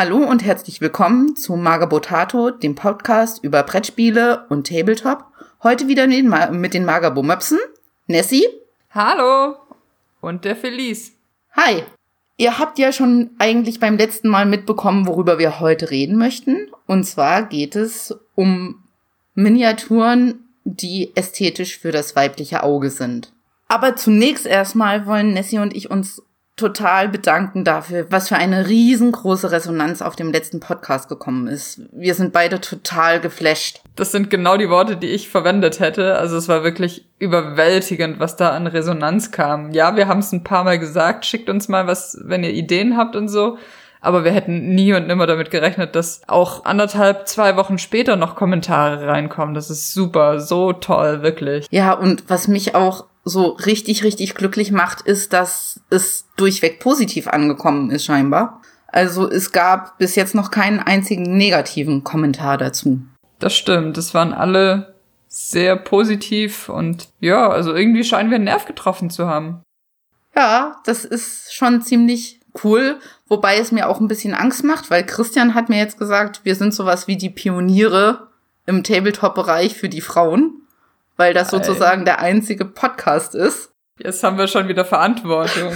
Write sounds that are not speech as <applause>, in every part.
Hallo und herzlich willkommen zu Magabotato, dem Podcast über Brettspiele und Tabletop. Heute wieder mit den, Magabo-Möpsen. Nessie. Hallo. Und der Felice. Hi. Ihr habt ja schon eigentlich beim letzten Mal mitbekommen, worüber wir heute reden möchten. Und zwar geht es um Miniaturen, die ästhetisch für das weibliche Auge sind. Aber zunächst erstmal wollen Nessie und ich uns total bedanken dafür, was für eine riesengroße Resonanz auf dem letzten Podcast gekommen ist. Wir sind beide total geflasht. Das sind genau die Worte, die ich verwendet hätte. Also es war wirklich überwältigend, was da an Resonanz kam. Ja, wir haben es ein paar Mal gesagt, schickt uns mal was, wenn ihr Ideen habt und so. Aber wir hätten nie und nimmer damit gerechnet, dass auch anderthalb, zwei Wochen später noch Kommentare reinkommen. Das ist super, so toll, wirklich. Ja, und was mich auch so richtig, richtig glücklich macht, ist, dass es durchweg positiv angekommen ist, scheinbar. Also es gab bis jetzt noch keinen einzigen negativen Kommentar dazu. Das stimmt. Es waren alle sehr positiv und ja, also irgendwie scheinen wir einen Nerv getroffen zu haben. Ja, das ist schon ziemlich cool, wobei es mir auch ein bisschen Angst macht, weil Christian hat mir jetzt gesagt, wir sind sowas wie die Pioniere im Tabletop-Bereich für die Frauen weil das sozusagen der einzige Podcast ist. Jetzt haben wir schon wieder Verantwortung.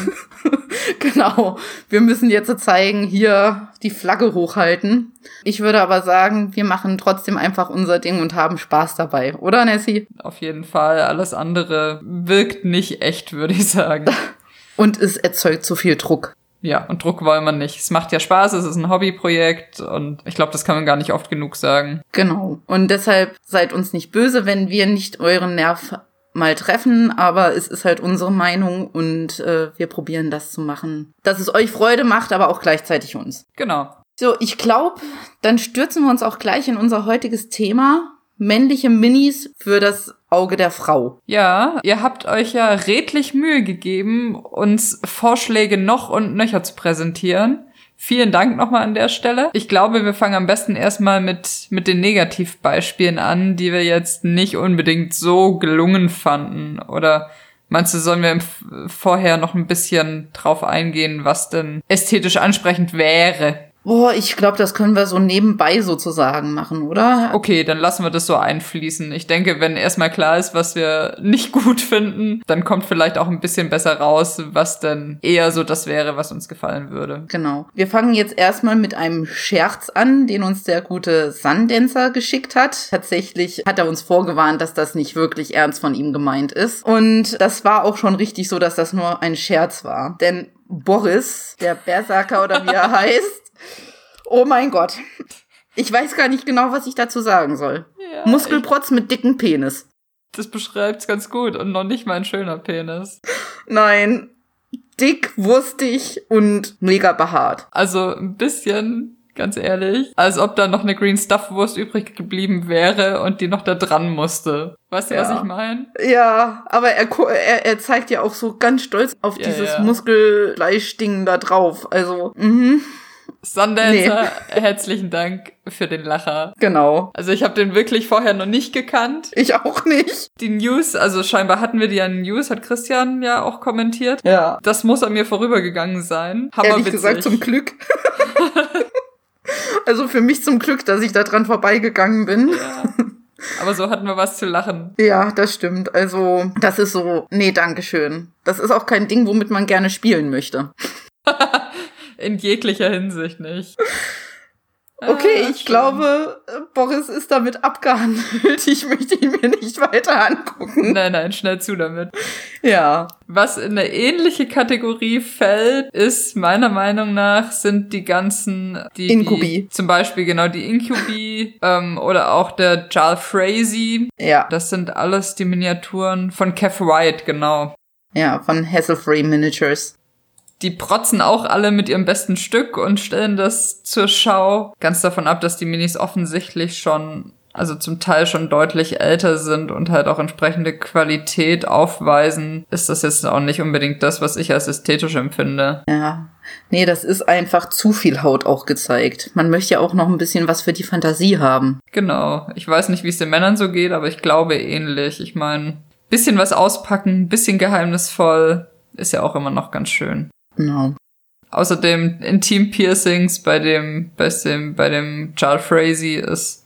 <laughs> genau. Wir müssen jetzt zeigen, hier die Flagge hochhalten. Ich würde aber sagen, wir machen trotzdem einfach unser Ding und haben Spaß dabei, oder Nessie? Auf jeden Fall. Alles andere wirkt nicht echt, würde ich sagen. <laughs> und es erzeugt zu viel Druck. Ja, und Druck wollen wir nicht. Es macht ja Spaß, es ist ein Hobbyprojekt und ich glaube, das kann man gar nicht oft genug sagen. Genau. Und deshalb seid uns nicht böse, wenn wir nicht euren Nerv mal treffen, aber es ist halt unsere Meinung und äh, wir probieren das zu machen, dass es euch Freude macht, aber auch gleichzeitig uns. Genau. So, ich glaube, dann stürzen wir uns auch gleich in unser heutiges Thema männliche Minis für das Auge der Frau. Ja, ihr habt euch ja redlich Mühe gegeben, uns Vorschläge noch und nöcher zu präsentieren. Vielen Dank nochmal an der Stelle. Ich glaube, wir fangen am besten erstmal mit, mit den Negativbeispielen an, die wir jetzt nicht unbedingt so gelungen fanden. Oder meinst du, sollen wir vorher noch ein bisschen drauf eingehen, was denn ästhetisch ansprechend wäre? Boah, ich glaube, das können wir so nebenbei sozusagen machen, oder? Okay, dann lassen wir das so einfließen. Ich denke, wenn erstmal klar ist, was wir <laughs> nicht gut finden, dann kommt vielleicht auch ein bisschen besser raus, was denn eher so das wäre, was uns gefallen würde. Genau. Wir fangen jetzt erstmal mit einem Scherz an, den uns der gute Sundancer geschickt hat. Tatsächlich hat er uns vorgewarnt, dass das nicht wirklich ernst von ihm gemeint ist. Und das war auch schon richtig so, dass das nur ein Scherz war. Denn Boris, der Berserker oder wie er <laughs> heißt, Oh mein Gott. Ich weiß gar nicht genau, was ich dazu sagen soll. Ja, Muskelprotz mit dicken Penis. Das beschreibt's ganz gut und noch nicht mal ein schöner Penis. Nein. Dick, wurstig und mega behaart. Also ein bisschen, ganz ehrlich, als ob da noch eine Green Stuff Wurst übrig geblieben wäre und die noch da dran musste. Weißt du, ja. was ich meine? Ja, aber er, er, er zeigt ja auch so ganz stolz auf ja, dieses ja. Muskelfleischding da drauf. Also, mhm. Sundancer, nee. <laughs> herzlichen Dank für den Lacher. Genau. Also ich habe den wirklich vorher noch nicht gekannt. Ich auch nicht. Die News, also scheinbar hatten wir die ja News, hat Christian ja auch kommentiert. Ja. Das muss an mir vorübergegangen sein. Ehrlich gesagt zum Glück. <laughs> also für mich zum Glück, dass ich da dran vorbeigegangen bin. Ja. Aber so hatten wir was zu lachen. Ja, das stimmt. Also, das ist so, nee, Dankeschön. Das ist auch kein Ding, womit man gerne spielen möchte. <laughs> In jeglicher Hinsicht nicht. <laughs> Okay, ah, ich schön. glaube, Boris ist damit abgehandelt. <laughs> Ich möchte ihn mir nicht weiter angucken. Nein, nein, schnell zu damit. Ja. Was in eine ähnliche Kategorie fällt, ist meiner Meinung nach sind die ganzen die, Inkubi. Die, zum Beispiel genau die Inkubi <laughs> ähm, oder auch der Jarl Frazee. Ja. Das sind alles die Miniaturen von Kev White, genau. Ja, von Hasselfree Miniatures die protzen auch alle mit ihrem besten Stück und stellen das zur Schau. Ganz davon ab, dass die Minis offensichtlich schon, also zum Teil schon deutlich älter sind und halt auch entsprechende Qualität aufweisen, ist das jetzt auch nicht unbedingt das, was ich als ästhetisch empfinde. Ja. Nee, das ist einfach zu viel Haut auch gezeigt. Man möchte ja auch noch ein bisschen was für die Fantasie haben. Genau. Ich weiß nicht, wie es den Männern so geht, aber ich glaube ähnlich. Ich meine, bisschen was auspacken, bisschen geheimnisvoll, ist ja auch immer noch ganz schön. Genau. Außerdem Intim-Piercings bei dem, bei dem, bei dem Charles Frazee ist,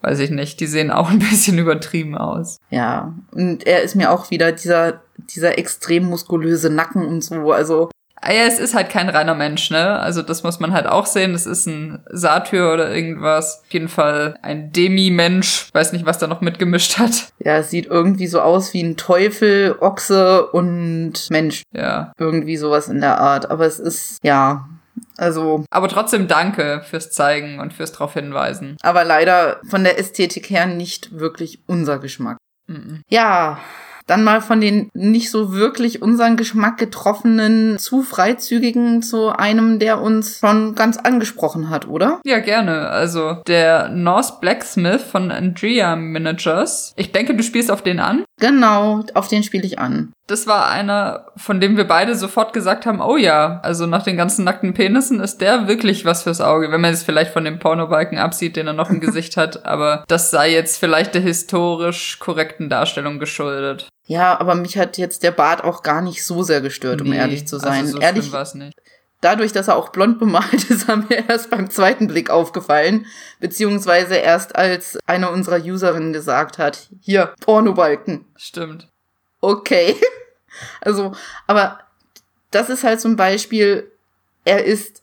weiß ich nicht, die sehen auch ein bisschen <laughs> übertrieben aus. Ja, und er ist mir auch wieder dieser, dieser extrem muskulöse Nacken und so, also ja, es ist halt kein reiner Mensch, ne? Also das muss man halt auch sehen. Das ist ein Satyr oder irgendwas. Auf jeden Fall ein Demi-Mensch. Weiß nicht, was da noch mitgemischt hat. Ja, es sieht irgendwie so aus wie ein Teufel, Ochse und Mensch. Ja. Irgendwie sowas in der Art. Aber es ist, ja, also. Aber trotzdem danke fürs Zeigen und fürs darauf hinweisen. Aber leider von der Ästhetik her nicht wirklich unser Geschmack. Mhm. Ja, dann mal von den nicht so wirklich unseren Geschmack getroffenen, zu freizügigen zu einem, der uns schon ganz angesprochen hat, oder? Ja, gerne. Also der Norse Blacksmith von Andrea Managers. Ich denke, du spielst auf den an. Genau, auf den spiele ich an. Das war einer, von dem wir beide sofort gesagt haben, oh ja, also nach den ganzen nackten Penissen ist der wirklich was fürs Auge, wenn man es vielleicht von dem Pornobalken absieht, den er noch im <laughs> Gesicht hat, aber das sei jetzt vielleicht der historisch korrekten Darstellung geschuldet. Ja, aber mich hat jetzt der Bart auch gar nicht so sehr gestört, um Nee, ehrlich zu sein. Also so ehrlich, war's nicht. Dadurch, dass er auch blond bemalt ist, <laughs> haben mir erst beim zweiten Blick aufgefallen, beziehungsweise erst als eine unserer Userinnen gesagt hat, hier, Pornobalken. Stimmt. Okay. <laughs> Also, aber das ist halt zum Beispiel, er ist,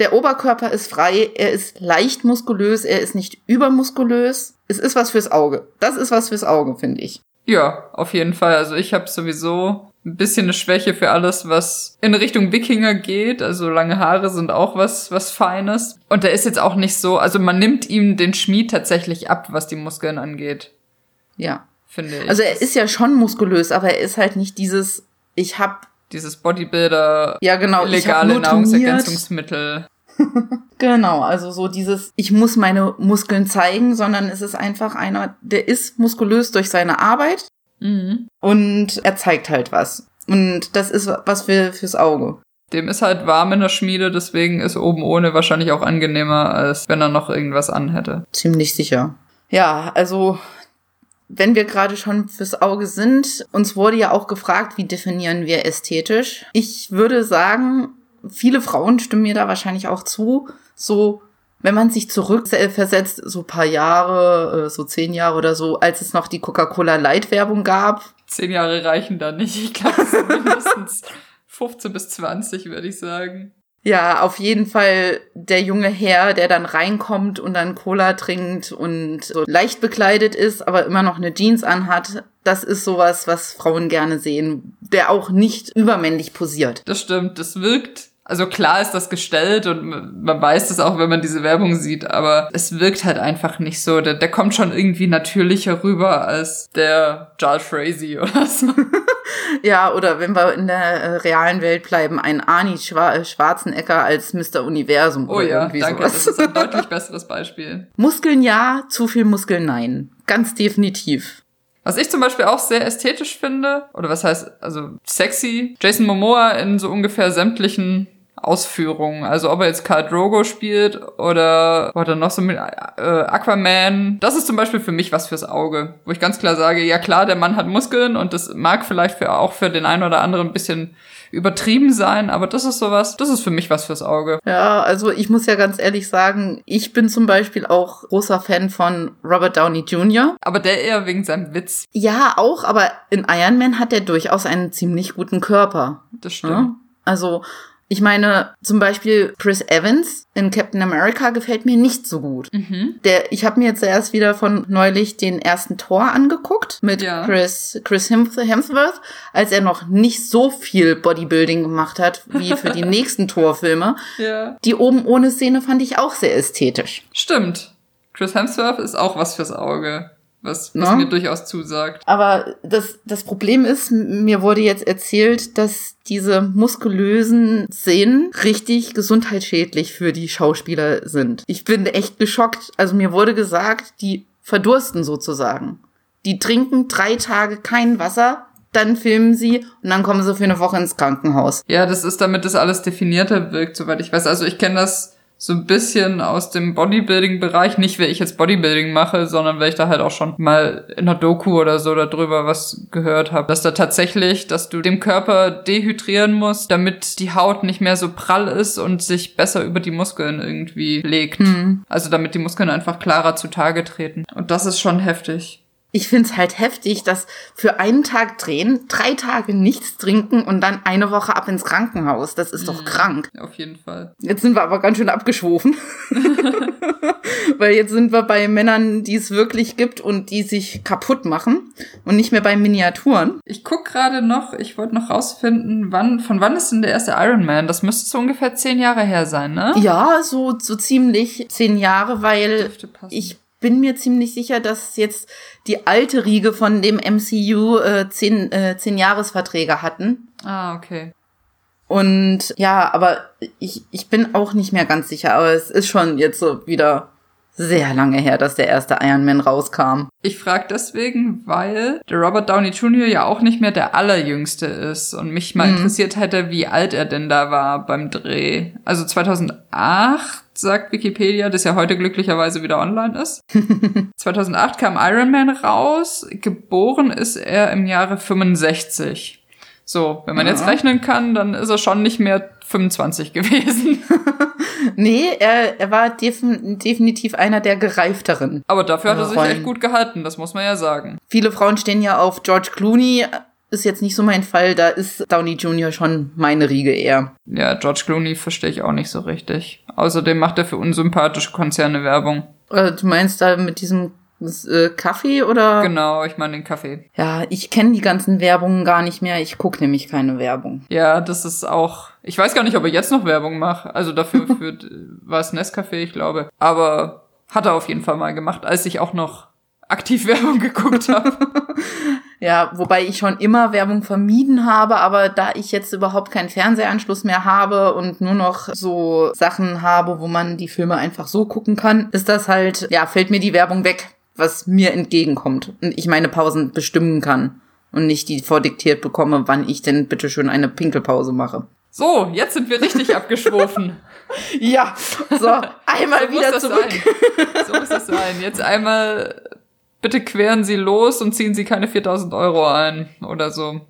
der Oberkörper ist frei, er ist leicht muskulös, er ist nicht übermuskulös. Es ist was fürs Auge. Das ist was fürs Auge, finde ich. Ja, auf jeden Fall. Also ich habe sowieso ein bisschen eine Schwäche für alles, was in Richtung Wikinger geht. Also lange Haare sind auch was, was Feines. Und der ist jetzt auch nicht so, also man nimmt ihm den Schmied tatsächlich ab, was die Muskeln angeht, Ja. finde ich. Also er ist ja schon muskulös, aber er ist halt nicht dieses, ich hab, Dieses Bodybuilder, ja genau, illegale. Nahrungsergänzungsmittel. <laughs> Genau, also so dieses, ich muss meine Muskeln zeigen, sondern es ist einfach einer, der ist muskulös durch seine Arbeit Mhm. und er zeigt halt was. Und das ist was für, fürs Auge. Dem ist halt warm in der Schmiede, deswegen ist oben ohne wahrscheinlich auch angenehmer, als wenn er noch irgendwas anhätte. Ziemlich sicher. Ja, also wenn wir gerade schon fürs Auge sind, uns wurde ja auch gefragt, wie definieren wir ästhetisch. Ich würde sagen, viele Frauen stimmen mir da wahrscheinlich auch zu, so wenn man sich zurückversetzt, so paar Jahre, äh, so zehn Jahre oder so, als es noch die Coca-Cola Light Werbung gab. Zehn Jahre reichen da nicht. Ich glaube, mindestens <laughs> 15 bis 20, würde ich sagen. Ja, auf jeden Fall der junge Herr, der dann reinkommt und dann Cola trinkt und so leicht bekleidet ist, aber immer noch eine Jeans anhat. Das ist sowas, was Frauen gerne sehen, der auch nicht übermännlich posiert. Das stimmt, das wirkt. Also klar ist das gestellt und man weiß das auch, wenn man diese Werbung sieht, aber es wirkt halt einfach nicht so. Der, der kommt schon irgendwie natürlicher rüber als der Charles Frazee <laughs> oder so. Ja, oder wenn wir in der äh, realen Welt bleiben, ein Arnie Schwa Schwarzenegger als Mr. Universum Oh oder ja, irgendwie danke, sowas. das ist ein deutlich <laughs> besseres Beispiel. Muskeln ja, zu viel Muskeln nein. Ganz definitiv. Was ich zum Beispiel auch sehr ästhetisch finde, oder was heißt, also sexy, Jason Momoa in so ungefähr sämtlichen Ausführungen. Also ob er jetzt Khal Drogo spielt oder oder noch so mit äh, Aquaman. Das ist zum Beispiel für mich was fürs Auge, wo ich ganz klar sage, ja klar, der Mann hat Muskeln und das mag vielleicht für, auch für den einen oder anderen ein bisschen übertrieben sein, aber das ist sowas, das ist für mich was fürs Auge. Ja, also ich muss ja ganz ehrlich sagen, ich bin zum Beispiel auch großer Fan von Robert Downey Jr. Aber der eher wegen seinem Witz, Ja, auch, aber in Iron Man hat er durchaus einen ziemlich guten Körper. das stimmt. Ne? Also, ich meine, zum Beispiel Chris Evans in Captain America gefällt mir nicht so gut. Mhm. Der, ich habe mir jetzt erst wieder von neulich den ersten Tor angeguckt mit Ja. Chris, Chris Hemsworth, als er noch nicht so viel Bodybuilding gemacht hat wie für die <laughs> nächsten Torfilme. Ja. Die oben ohne Szene fand ich auch sehr ästhetisch. Stimmt. Chris Hemsworth ist auch was fürs Auge, was, was Ne? mir durchaus zusagt. Aber das, das Problem ist, mir wurde jetzt erzählt, dass diese muskulösen Szenen richtig gesundheitsschädlich für die Schauspieler sind. Ich bin echt geschockt. Also mir wurde gesagt, die verdursten sozusagen. Die trinken drei Tage kein Wasser, dann filmen sie und dann kommen sie für eine Woche ins Krankenhaus. Ja, das ist damit das alles definierter wirkt, soweit ich weiß. Also ich kenne das so ein bisschen aus dem Bodybuilding-Bereich, nicht weil ich jetzt Bodybuilding mache, sondern weil ich da halt auch schon mal in einer Doku oder so darüber was gehört habe, dass da tatsächlich, dass du dem Körper dehydrieren musst, damit die Haut nicht mehr so prall ist und sich besser über die Muskeln irgendwie legt. Mhm. Also damit die Muskeln einfach klarer zutage treten. Und das ist schon heftig. Ich find's halt heftig, dass für einen Tag drehen, drei Tage nichts trinken und dann eine Woche ab ins Krankenhaus. Das ist doch mhm. krank. Auf jeden Fall. Jetzt sind wir aber ganz schön abgeschwofen. <laughs> Weil jetzt sind wir bei Männern, die es wirklich gibt und die sich kaputt machen und nicht mehr bei Miniaturen. Ich guck gerade noch, ich wollte noch rausfinden, wann, von wann ist denn der erste Iron Man? Das müsste so ungefähr zehn Jahre her sein, ne? Ja, so, so ziemlich zehn Jahre, weil ich bin mir ziemlich sicher, dass jetzt die alte Riege von dem MCU äh, zehn, äh, zehn Jahresverträge hatten. Ah, okay. Und ja, aber ich, ich bin auch nicht mehr ganz sicher, aber es ist schon jetzt so wieder sehr lange her, dass der erste Iron Man rauskam. Ich frage deswegen, weil der Robert Downey Jr. ja auch nicht mehr der allerjüngste ist und mich mal mhm. interessiert hätte, wie alt er denn da war beim Dreh. Also 2008 sagt Wikipedia, das ja heute glücklicherweise wieder online ist. <laughs> 2008 kam Iron Man raus. Geboren ist er im Jahre 65. So, wenn man ja. jetzt rechnen kann, dann ist er schon nicht mehr 25 <laughs> gewesen. <laughs> nee, er, er war defin definitiv einer der gereifteren. Aber dafür hat er sich Rollen. echt gut gehalten, das muss man ja sagen. Viele Frauen stehen ja auf George Clooney, ist jetzt nicht so mein Fall, da ist Downey Jr. schon meine Riege eher. Ja, George Clooney verstehe ich auch nicht so richtig. Außerdem macht er für unsympathische Konzerne Werbung. Äh, du meinst da mit diesem äh, Kaffee oder? Genau, ich meine den Kaffee. Ja, ich kenne die ganzen Werbungen gar nicht mehr. Ich gucke nämlich keine Werbung. Ja, das ist auch. Ich weiß gar nicht, ob er jetzt noch Werbung macht. Also dafür <laughs> für, war es Nescafé, ich glaube. Aber hat er auf jeden Fall mal gemacht, als ich auch noch aktiv <laughs> Werbung geguckt habe. <laughs> ja, wobei ich schon immer Werbung vermieden habe, aber da ich jetzt überhaupt keinen Fernsehanschluss mehr habe und nur noch so Sachen habe, wo man die Filme einfach so gucken kann, ist das halt, ja, fällt mir die Werbung weg was mir entgegenkommt und ich meine Pausen bestimmen kann und nicht die vordiktiert bekomme, wann ich denn bitte schön eine Pinkelpause mache. So, jetzt sind wir richtig <laughs> abgeschwofen. Ja, so, <laughs> einmal so wieder zurück. Sein. So muss das sein. Jetzt einmal, bitte queren Sie los und ziehen Sie keine 4000 Euro ein oder so.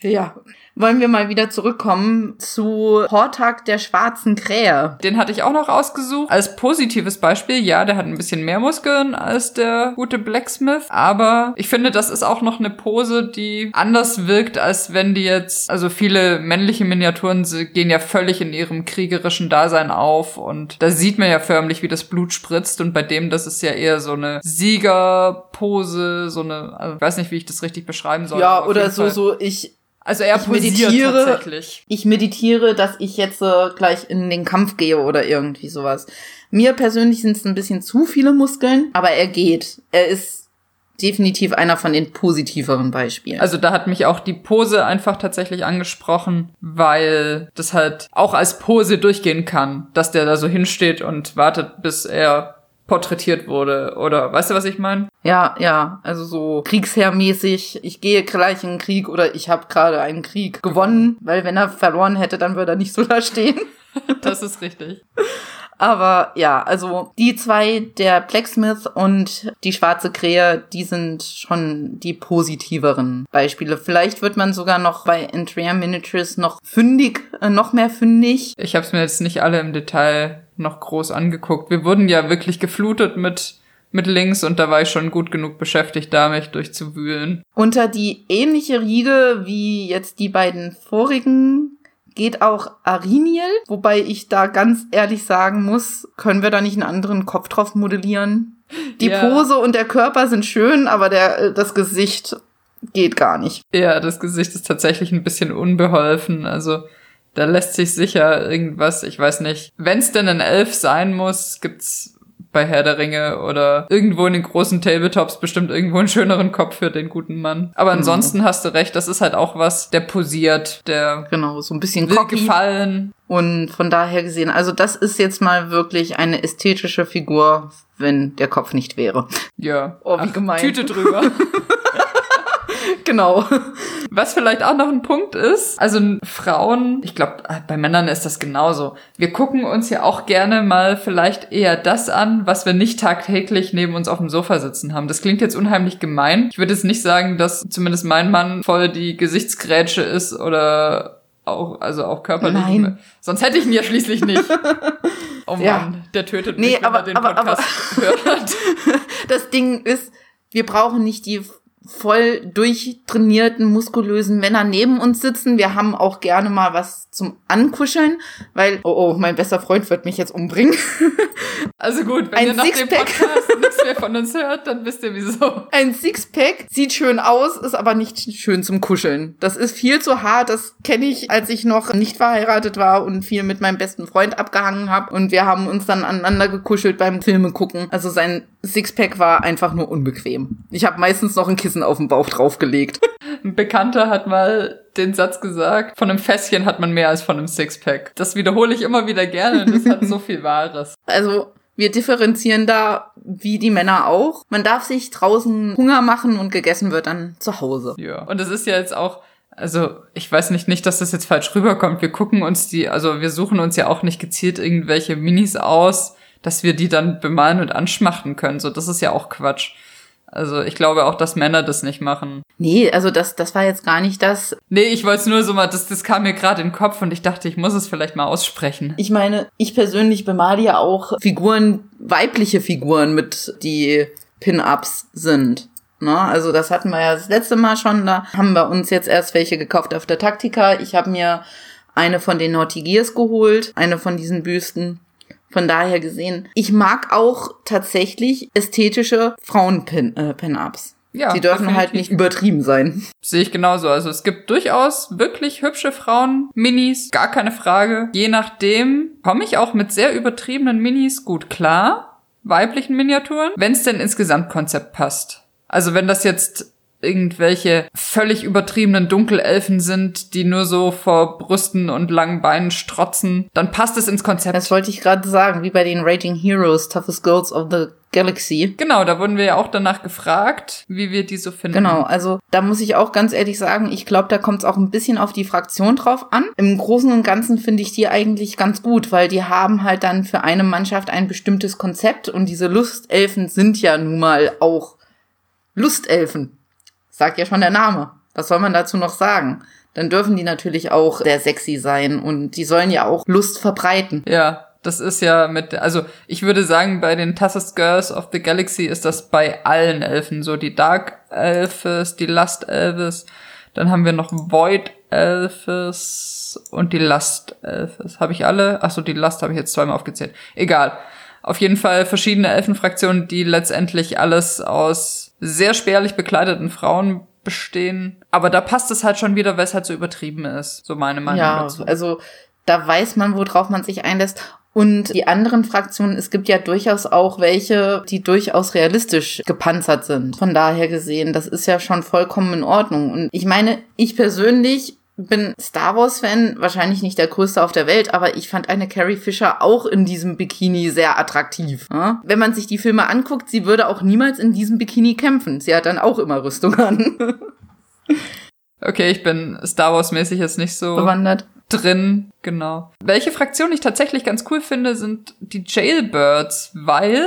Ja, wollen wir mal wieder zurückkommen zu Hortag der schwarzen Krähe. Den hatte ich auch noch ausgesucht. Als positives Beispiel, ja, der hat ein bisschen mehr Muskeln als der gute Blacksmith, aber ich finde, das ist auch noch eine Pose, die anders wirkt, als wenn die jetzt, also viele männliche Miniaturen gehen ja völlig in ihrem kriegerischen Dasein auf und da sieht man ja förmlich, wie das Blut spritzt und bei dem, das ist ja eher so eine Siegerpose, so eine, also ich weiß nicht, wie ich das richtig beschreiben soll. Ja, oder so, Fall. so, ich, also er ich meditiere, tatsächlich. Ich meditiere, dass ich jetzt äh, gleich in den Kampf gehe oder irgendwie sowas. Mir persönlich sind es ein bisschen zu viele Muskeln, aber er geht. Er ist definitiv einer von den positiveren Beispielen. Also da hat mich auch die Pose einfach tatsächlich angesprochen, weil das halt auch als Pose durchgehen kann, dass der da so hinsteht und wartet, bis er porträtiert wurde. Oder weißt du, was ich meine? Ja, ja. Also so kriegsherrmäßig, ich gehe gleich in den Krieg oder ich habe gerade einen Krieg gewonnen, weil wenn er verloren hätte, dann würde er nicht so da stehen. <laughs> das ist richtig. Aber ja, also die zwei, der Blacksmith und die schwarze Krähe, die sind schon die positiveren Beispiele. Vielleicht wird man sogar noch bei Entrea Miniatures noch fündig, äh, noch mehr fündig. Ich habe es mir jetzt nicht alle im Detail noch groß angeguckt. Wir wurden ja wirklich geflutet mit mit Links und da war ich schon gut genug beschäftigt, da mich durchzuwühlen. Unter die ähnliche Riege wie jetzt die beiden vorigen geht auch Ariniel, wobei ich da ganz ehrlich sagen muss, können wir da nicht einen anderen Kopf drauf modellieren? Die ja. Pose und der Körper sind schön, aber der, das Gesicht geht gar nicht. Ja, das Gesicht ist tatsächlich ein bisschen unbeholfen. Also da lässt sich sicher irgendwas, ich weiß nicht. Wenn es denn ein Elf sein muss, gibt's bei Herr der Ringe oder irgendwo in den großen Tabletops bestimmt irgendwo einen schöneren Kopf für den guten Mann. Aber genau. ansonsten hast du recht, das ist halt auch was, der posiert, der genau so ein bisschen will gefallen. Und von daher gesehen, also das ist jetzt mal wirklich eine ästhetische Figur, wenn der Kopf nicht wäre. Ja. Oh, wie Ach, gemein. Tüte drüber. <laughs> <laughs> genau. Was vielleicht auch noch ein Punkt ist, also Frauen, ich glaube, bei Männern ist das genauso. Wir gucken uns ja auch gerne mal vielleicht eher das an, was wir nicht tagtäglich neben uns auf dem Sofa sitzen haben. Das klingt jetzt unheimlich gemein. Ich würde jetzt nicht sagen, dass zumindest mein Mann voll die Gesichtsgrätsche ist oder auch, also auch körperlich. Nein. Sonst hätte ich ihn ja schließlich nicht. <laughs> Oh Mann, Ja. der tötet Nee, mich, wenn aber- er den aber- Podcast hört. <laughs> Das Ding ist, wir brauchen nicht die voll durchtrainierten, muskulösen Männer neben uns sitzen. Wir haben auch gerne mal was zum Ankuscheln, weil, oh, oh, mein bester Freund wird mich jetzt umbringen. <laughs> Also gut, wenn Ein ihr nach dem Sixpack. Podcast nichts mehr von uns hört, dann wisst ihr wieso. Ein Sixpack sieht schön aus, ist aber nicht schön zum Kuscheln. Das ist viel zu hart. Das kenne ich, als ich noch nicht verheiratet war und viel mit meinem besten Freund abgehangen habe. Und wir haben uns dann aneinander gekuschelt beim Filme gucken. Also sein Sixpack war einfach nur unbequem. Ich habe meistens noch ein Kissen auf den Bauch draufgelegt. Ein Bekannter hat mal den Satz gesagt, von einem Fässchen hat man mehr als von einem Sixpack. Das wiederhole ich immer wieder gerne und das hat so viel Wahres. <laughs> Also wir differenzieren da wie die Männer auch. Man darf sich draußen Hunger machen und gegessen wird dann zu Hause. Ja. Und es ist ja jetzt auch, also ich weiß nicht, nicht, dass das jetzt falsch rüberkommt. Wir gucken uns die, also wir suchen uns ja auch nicht gezielt irgendwelche Minis aus, dass wir die dann bemalen und anschmachten können. So, das ist ja auch Quatsch. Also ich glaube auch, dass Männer das nicht machen. Nee, also das, das war jetzt gar nicht das. Nee, ich wollte es nur so mal, das, das kam mir gerade in den Kopf und ich dachte, ich muss es vielleicht mal aussprechen. Ich meine, ich persönlich bemale ja auch Figuren, weibliche Figuren mit, die Pin-Ups sind. Ne? Also das hatten wir ja das letzte Mal schon. Da haben wir uns jetzt erst welche gekauft auf der Taktika. Ich habe mir eine von den Naughty Gears geholt, eine von diesen Büsten. Von daher gesehen, ich mag auch tatsächlich ästhetische Frauen-Pin-Ups. Ja, Sie dürfen halt definitiv. nicht übertrieben sein. Sehe ich genauso. Also es gibt durchaus wirklich hübsche Frauen, Minis, gar keine Frage. Je nachdem komme ich auch mit sehr übertriebenen Minis gut klar, weiblichen Miniaturen, wenn es denn ins Gesamtkonzept passt. Also wenn das jetzt irgendwelche völlig übertriebenen Dunkelelfen sind, die nur so vor Brüsten und langen Beinen strotzen, dann passt es ins Konzept. Das wollte ich gerade sagen, wie bei den Raging Heroes, Toughest Girls of the Galaxy. genau, da wurden wir ja auch danach gefragt, wie wir die so finden. Genau, also da muss ich auch ganz ehrlich sagen, ich glaube, da kommt es auch ein bisschen auf die Fraktion drauf an. Im Großen und Ganzen finde ich die eigentlich ganz gut, weil die haben halt dann für eine Mannschaft ein bestimmtes Konzept und diese Lustelfen sind ja nun mal auch Lustelfen. Sagt ja schon der Name. Was soll man dazu noch sagen? Dann dürfen die natürlich auch sehr sexy sein und die sollen ja auch Lust verbreiten. Ja, das ist ja mit, also ich würde sagen, bei den Toughest Girls of the Galaxy ist das bei allen Elfen so. Die Dark Elfes, die Lust Elves, dann haben wir noch Void Elfes und die Lust Elfes. Habe ich alle? Achso, die Lust habe ich jetzt zweimal aufgezählt. Egal. Auf jeden Fall verschiedene Elfenfraktionen, die letztendlich alles aus sehr spärlich bekleideten Frauen bestehen. Aber da passt es halt schon wieder, weil es halt so übertrieben ist. So meine Meinung Ja, dazu. also da weiß man, worauf man sich einlässt. Und die anderen Fraktionen, es gibt ja durchaus auch welche, die durchaus realistisch gepanzert sind. Von daher gesehen, das ist ja schon vollkommen in Ordnung. Und ich meine, ich persönlich bin Star Wars-Fan, wahrscheinlich nicht der größte auf der Welt, aber ich fand eine Carrie Fisher auch in diesem Bikini sehr attraktiv. Ja? Wenn man sich die Filme anguckt, sie würde auch niemals in diesem Bikini kämpfen. Sie hat dann auch immer Rüstung an. <laughs> Okay, ich bin Star Wars-mäßig jetzt nicht so Bewandert. drin, genau. Welche Fraktion ich tatsächlich ganz cool finde, sind die Jailbirds, weil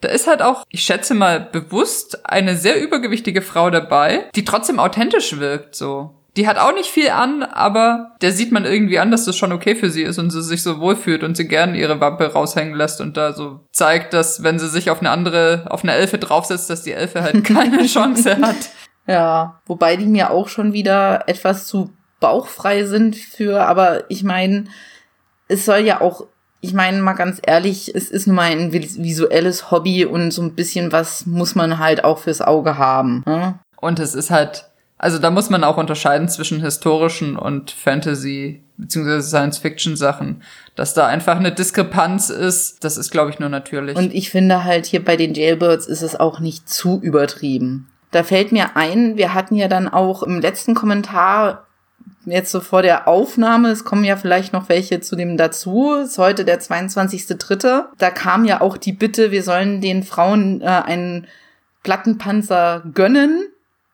da ist halt auch, ich schätze mal bewusst, eine sehr übergewichtige Frau dabei, die trotzdem authentisch wirkt, so. Die hat auch nicht viel an, aber der sieht man irgendwie an, dass das schon okay für sie ist und sie sich so wohlfühlt und sie gern ihre Wampe raushängen lässt und da so zeigt, dass wenn sie sich auf eine andere, auf eine Elfe draufsetzt, dass die Elfe halt <laughs> keine Chance hat. Ja, wobei die mir auch schon wieder etwas zu bauchfrei sind für, aber ich meine, es soll ja auch, ich meine mal ganz ehrlich, es ist nun mal ein vis- visuelles Hobby und so ein bisschen was muss man halt auch fürs Auge haben. Ne? Und es ist halt, also da muss man auch unterscheiden zwischen historischen und Fantasy beziehungsweise Science-Fiction-Sachen. Dass da einfach eine Diskrepanz ist, das ist, glaube ich, nur natürlich. Und ich finde halt hier bei den Jailbirds ist es auch nicht zu übertrieben. Da fällt mir ein, wir hatten ja dann auch im letzten Kommentar jetzt so vor der Aufnahme, es kommen ja vielleicht noch welche zu dem dazu, ist heute der 22.3. Da kam ja auch die Bitte, wir sollen den Frauen äh, einen Plattenpanzer gönnen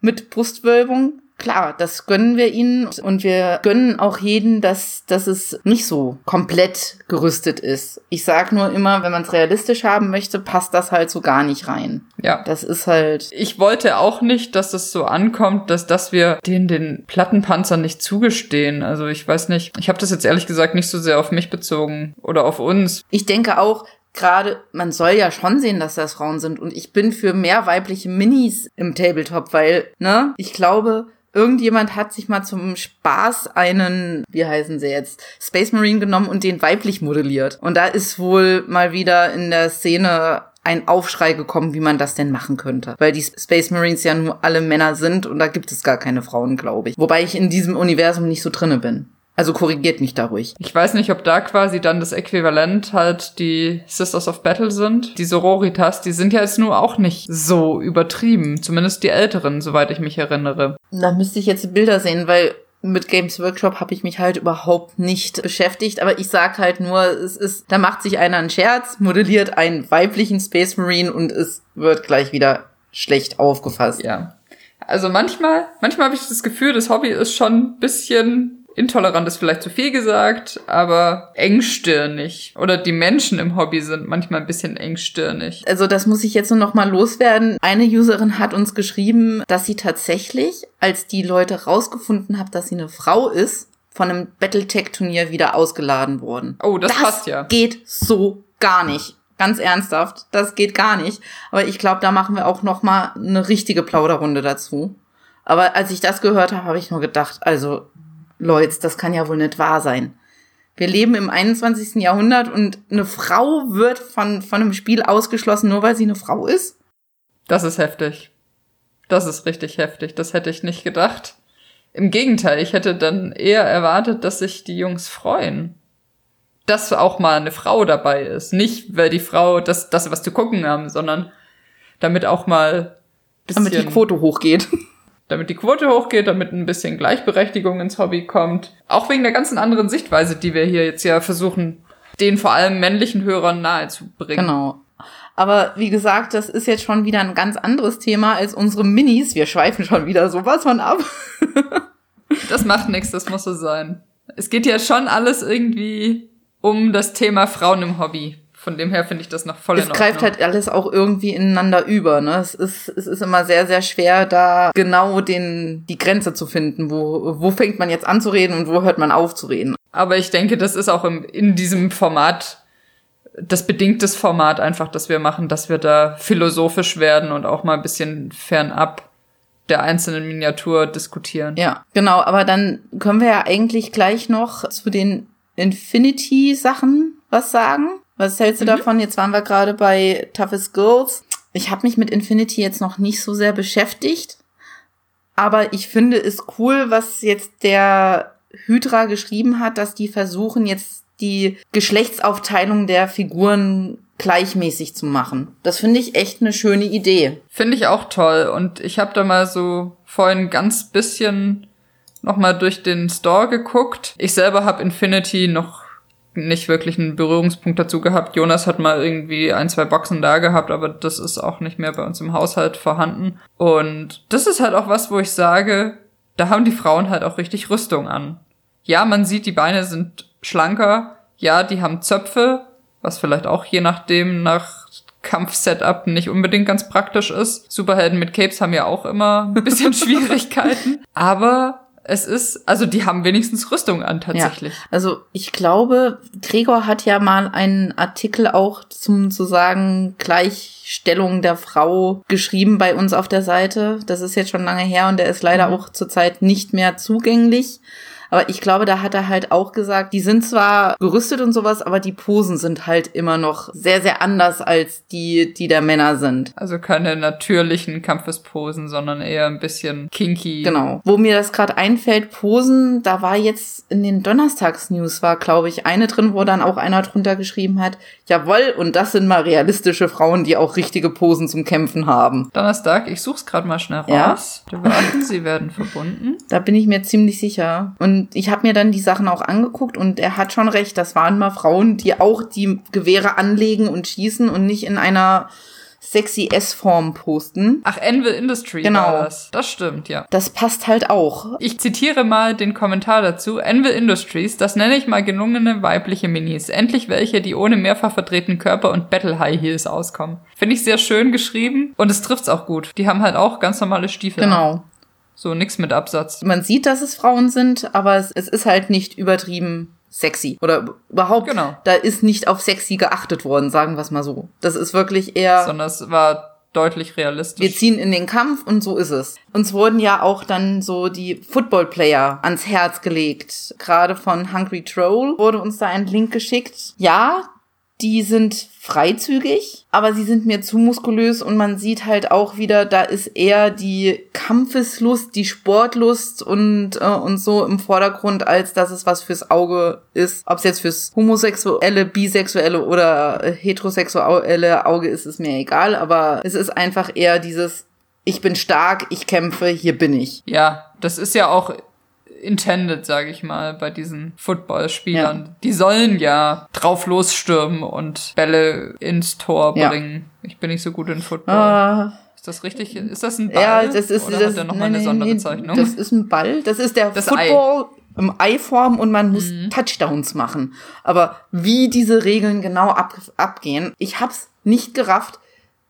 mit Brustwölbung. klar, das gönnen wir ihnen und wir gönnen auch jeden, dass, dass es nicht so komplett gerüstet ist. Ich sag nur immer, wenn man es realistisch haben möchte, passt das halt so gar nicht rein. Ja. Das ist halt. Ich wollte auch nicht, dass es so ankommt, dass, dass wir den, den Plattenpanzer nicht zugestehen. Also ich weiß nicht. Ich habe das jetzt ehrlich gesagt nicht so sehr auf mich bezogen oder auf uns. Ich denke auch, gerade, man soll ja schon sehen, dass das Frauen sind. Und ich bin für mehr weibliche Minis im Tabletop, weil, ne, ich glaube, irgendjemand hat sich mal zum Spaß einen, wie heißen sie jetzt, Space Marine genommen und den weiblich modelliert. Und da ist wohl mal wieder in der Szene ein Aufschrei gekommen, wie man das denn machen könnte. Weil die Space Marines ja nur alle Männer sind und da gibt es gar keine Frauen, glaube ich. Wobei ich in diesem Universum nicht so drinne bin. Also korrigiert mich da ruhig. Ich weiß nicht, ob da quasi dann das Äquivalent halt die Sisters of Battle sind. Die Sororitas, die sind ja jetzt nur auch nicht so übertrieben. Zumindest die älteren, soweit ich mich erinnere. Da müsste ich jetzt Bilder sehen, weil mit Games Workshop habe ich mich halt überhaupt nicht beschäftigt, aber ich sag halt nur, es ist, da macht sich einer einen Scherz, modelliert einen weiblichen Space Marine und es wird gleich wieder schlecht aufgefasst. Ja. Also manchmal, manchmal habe ich das Gefühl, das Hobby ist schon ein bisschen intolerant ist vielleicht zu viel gesagt, aber engstirnig. Oder die Menschen im Hobby sind manchmal ein bisschen engstirnig. Also das muss ich jetzt nur noch mal loswerden. Eine Userin hat uns geschrieben, dass sie tatsächlich, als die Leute rausgefunden haben, dass sie eine Frau ist, von einem Battletech-Turnier wieder ausgeladen wurden. Oh, das, das passt ja. geht so gar nicht. Ganz ernsthaft, das geht gar nicht. Aber ich glaube, da machen wir auch noch mal eine richtige Plauderrunde dazu. Aber als ich das gehört habe, habe ich nur gedacht, also Leute, das kann ja wohl nicht wahr sein. Wir leben im 21. Jahrhundert und eine Frau wird von, von einem Spiel ausgeschlossen, nur weil sie eine Frau ist? Das ist heftig. Das ist richtig heftig. Das hätte ich nicht gedacht. Im Gegenteil, ich hätte dann eher erwartet, dass sich die Jungs freuen. Dass auch mal eine Frau dabei ist. Nicht, weil die Frau, das, dass sie was zu gucken haben, sondern damit auch mal damit die Quote hochgeht damit die Quote hochgeht, damit ein bisschen Gleichberechtigung ins Hobby kommt. Auch wegen der ganzen anderen Sichtweise, die wir hier jetzt ja versuchen, den vor allem männlichen Hörern nahezubringen. Genau. Aber wie gesagt, das ist jetzt schon wieder ein ganz anderes Thema als unsere Minis. Wir schweifen schon wieder sowas von ab. <laughs> das macht nichts, das muss so sein. Es geht ja schon alles irgendwie um das Thema Frauen im Hobby. Von dem her finde ich das noch voll es in Ordnung. Es greift halt alles auch irgendwie ineinander über. Ne? Es, ist, es ist immer sehr, sehr schwer, da genau den, die Grenze zu finden. Wo, wo fängt man jetzt an zu reden und wo hört man auf zu reden? Aber ich denke, das ist auch im, in diesem Format das bedingt das Format einfach, dass wir machen, dass wir da philosophisch werden und auch mal ein bisschen fernab der einzelnen Miniatur diskutieren. Ja, genau. Aber dann können wir ja eigentlich gleich noch zu den Infinity-Sachen was sagen. Was hältst du mhm. davon? Jetzt waren wir gerade bei Toughest Girls. Ich habe mich mit Infinity jetzt noch nicht so sehr beschäftigt, aber ich finde es cool, was jetzt der Hydra geschrieben hat, dass die versuchen jetzt die Geschlechtsaufteilung der Figuren gleichmäßig zu machen. Das finde ich echt eine schöne Idee. Finde ich auch toll und ich habe da mal so vorhin ganz bisschen noch mal durch den Store geguckt. Ich selber habe Infinity noch nicht wirklich einen Berührungspunkt dazu gehabt. Jonas hat mal irgendwie ein, zwei Boxen da gehabt, aber das ist auch nicht mehr bei uns im Haushalt vorhanden. Und das ist halt auch was, wo ich sage, da haben die Frauen halt auch richtig Rüstung an. Ja, man sieht, die Beine sind schlanker. Ja, die haben Zöpfe, was vielleicht auch je nachdem nach Kampfsetup nicht unbedingt ganz praktisch ist. Superhelden mit Capes haben ja auch immer ein bisschen <laughs> Schwierigkeiten. Aber es ist, also die haben wenigstens Rüstung an tatsächlich. Ja, also ich glaube, Gregor hat ja mal einen Artikel auch zum zu sagen Gleichstellung der Frau geschrieben bei uns auf der Seite. Das ist jetzt schon lange her und der ist leider mhm. auch zurzeit nicht mehr zugänglich. Aber ich glaube, da hat er halt auch gesagt, die sind zwar gerüstet und sowas, aber die Posen sind halt immer noch sehr, sehr anders als die, die der Männer sind. Also keine natürlichen Kampfesposen, sondern eher ein bisschen kinky. Genau. Wo mir das gerade einfällt, Posen, da war jetzt in den Donnerstagsnews war, glaube ich, eine drin, wo dann auch einer drunter geschrieben hat, jawoll, und das sind mal realistische Frauen, die auch richtige Posen zum Kämpfen haben. Donnerstag, ich such's gerade mal schnell raus. Ja. Warten, sie werden verbunden. Da bin ich mir ziemlich sicher. Und und ich habe mir dann die Sachen auch angeguckt und er hat schon recht, das waren mal Frauen, die auch die Gewehre anlegen und schießen und nicht in einer sexy S-Form posten. Ach, Anvil Industry Genau. war das. Das stimmt, ja. Das passt halt auch. Ich zitiere mal den Kommentar dazu. Anvil Industries, das nenne ich mal gelungene weibliche Minis. Endlich welche, die ohne mehrfach verdrehten Körper und Battle High Heels auskommen. Finde ich sehr schön geschrieben und es trifft's auch gut. Die haben halt auch ganz normale Stiefel. Genau. So nix mit Absatz. Man sieht, dass es Frauen sind, aber es, es ist halt nicht übertrieben sexy. Oder überhaupt, Genau. da ist nicht auf sexy geachtet worden, sagen wir es mal so. Das ist wirklich eher, Sondern es war deutlich wir realistisch. ziehen in den Kampf und so ist es. Uns wurden ja auch dann so die Football-Player ans Herz gelegt. Gerade von Hungry Troll wurde uns da ein Link geschickt. Ja, die sind freizügig, aber sie sind mir zu muskulös und man sieht halt auch wieder, da ist eher die Kampfeslust, die Sportlust und, äh, und so im Vordergrund, als dass es was fürs Auge ist. Ob es jetzt fürs homosexuelle, bisexuelle oder heterosexuelle Auge ist, ist mir egal, aber es ist einfach eher dieses, ich bin stark, ich kämpfe, hier bin ich. Ja, das ist ja auch intended, sage ich mal, bei diesen Footballspielern. Die sollen ja drauf losstürmen und Bälle ins Tor Ja. bringen. Ich bin nicht so gut in Football. Ah, Ist das richtig? Ist das ein Ball? ja, das ist Oder das, hat der nochmal eine Sonderbezeichnung? nee, Das ist ein Ball, das ist der Das Ei. Football im Ei-Form und man muss Mhm. Touchdowns machen. Aber wie diese Regeln genau ab, abgehen, ich hab's nicht gerafft.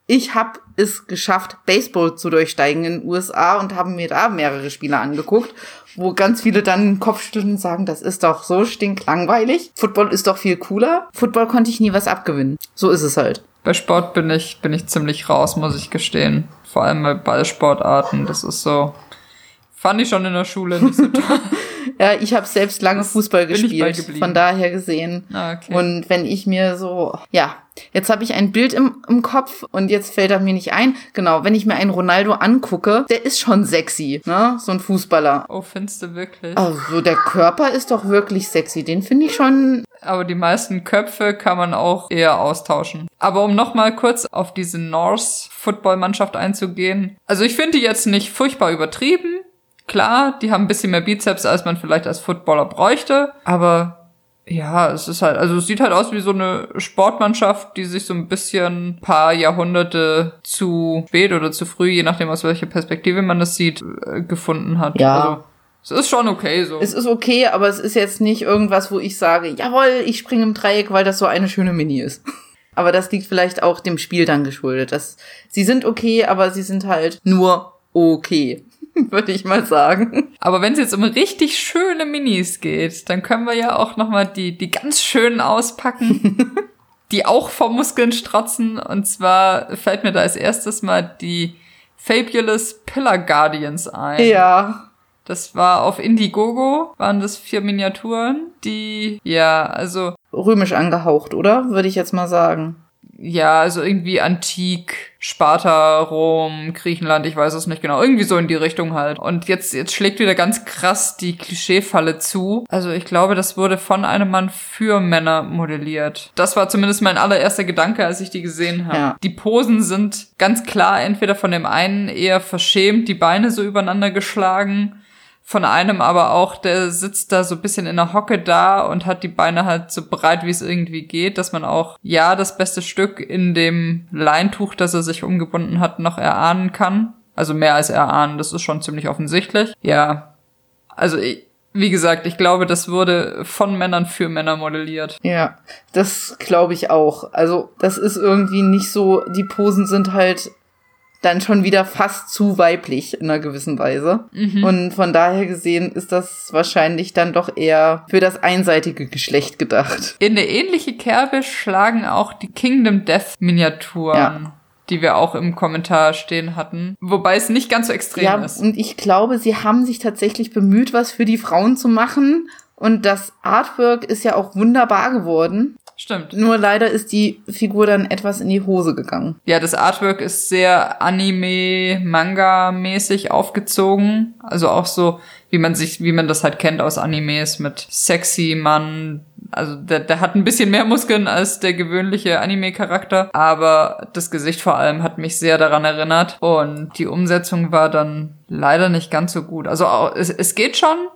Ich hab es geschafft, Baseball zu durchsteigen in den USA und haben mir da mehrere Spiele angeguckt, wo ganz viele dann den Kopf schütteln und sagen, das ist doch so stinklangweilig. Football ist doch viel cooler. Football konnte ich nie was abgewinnen. So ist es halt. Bei Sport bin ich, bin ich ziemlich raus, muss ich gestehen. Vor allem bei Ballsportarten. Das ist so. Fand ich schon in der Schule nicht so toll. <laughs> <laughs> Ja, ich habe selbst lange Fußball ich bei gespielt, von daher gesehen. Ah, okay. Und wenn ich mir so, ja, jetzt habe ich ein Bild im, im Kopf und jetzt fällt er mir nicht ein. Genau, wenn ich mir einen Ronaldo angucke, der ist schon sexy, ne? So ein Fußballer. oh, findest du wirklich? Also der Körper ist doch wirklich sexy. Den finde ich schon. Aber die meisten Köpfe kann man auch eher austauschen. Aber um nochmal kurz auf diese Norse-Football-Mannschaft einzugehen. Also ich finde die jetzt nicht furchtbar übertrieben. Klar, die haben ein bisschen mehr Bizeps, als man vielleicht als Footballer bräuchte. Aber ja, es ist halt, also es sieht halt aus wie so eine Sportmannschaft, die sich so ein bisschen paar Jahrhunderte zu spät oder zu früh, je nachdem aus welcher Perspektive man das sieht, äh, gefunden hat. Ja. Also, es ist schon okay so. Es ist okay, aber es ist jetzt nicht irgendwas, wo ich sage, jawohl, ich springe im Dreieck, weil das so eine schöne Mini ist. <laughs> Aber das liegt vielleicht auch dem Spiel dann geschuldet. Das, sie sind okay, aber sie sind halt nur okay, <laughs> würde ich mal sagen. Aber wenn es jetzt um richtig schöne Minis geht, dann können wir ja auch noch mal die die ganz schönen auspacken, <laughs> die auch vor Muskeln strotzen. Und zwar fällt mir da als erstes mal die Fabulous Pillar Guardians ein. Ja, Das war auf Indiegogo, waren das vier Miniaturen, die ja also römisch angehaucht, oder? Würde ich jetzt mal sagen. Ja, also irgendwie antik, Sparta, Rom, Griechenland, ich weiß es nicht genau, irgendwie so in die Richtung halt. Und jetzt, jetzt schlägt wieder ganz krass die Klischeefalle zu. Also ich glaube, das wurde von einem Mann für Männer modelliert. Das war zumindest mein allererster Gedanke, als ich die gesehen habe. Ja. Die Posen sind ganz klar entweder von dem einen eher verschämt, die Beine so übereinander geschlagen, von einem aber auch, der sitzt da so ein bisschen in der Hocke da und hat die Beine halt so breit, wie es irgendwie geht, dass man auch, ja, das beste Stück in dem Leintuch, das er sich umgebunden hat, noch erahnen kann. Also mehr als erahnen, das ist schon ziemlich offensichtlich. Ja, also ich, wie gesagt, ich glaube, das wurde von Männern für Männer modelliert. Ja, das glaube ich auch. Also, das ist irgendwie nicht so, die Posen sind halt dann schon wieder fast zu weiblich in einer gewissen Weise. Und von daher gesehen ist das wahrscheinlich dann doch eher für das einseitige Geschlecht gedacht. In eine ähnliche Kerbe schlagen auch die Kingdom Death Miniaturen. Ja. Die wir auch im Kommentar stehen hatten. Wobei es nicht ganz so extrem Ja, ist. und ich glaube, sie haben sich tatsächlich bemüht, was für die Frauen zu machen. Und das Artwork ist ja auch wunderbar geworden. Stimmt. Nur leider ist die Figur dann etwas in die Hose gegangen. Ja, das Artwork ist sehr Anime-Manga-mäßig aufgezogen. Also auch so, wie man sich, wie man das halt kennt aus Animes mit sexy Mann. Also der, der hat ein bisschen mehr Muskeln als der gewöhnliche Anime-Charakter. Aber das Gesicht vor allem hat mich sehr daran erinnert. Und die Umsetzung war dann leider nicht ganz so gut. Also auch, es, es geht schon,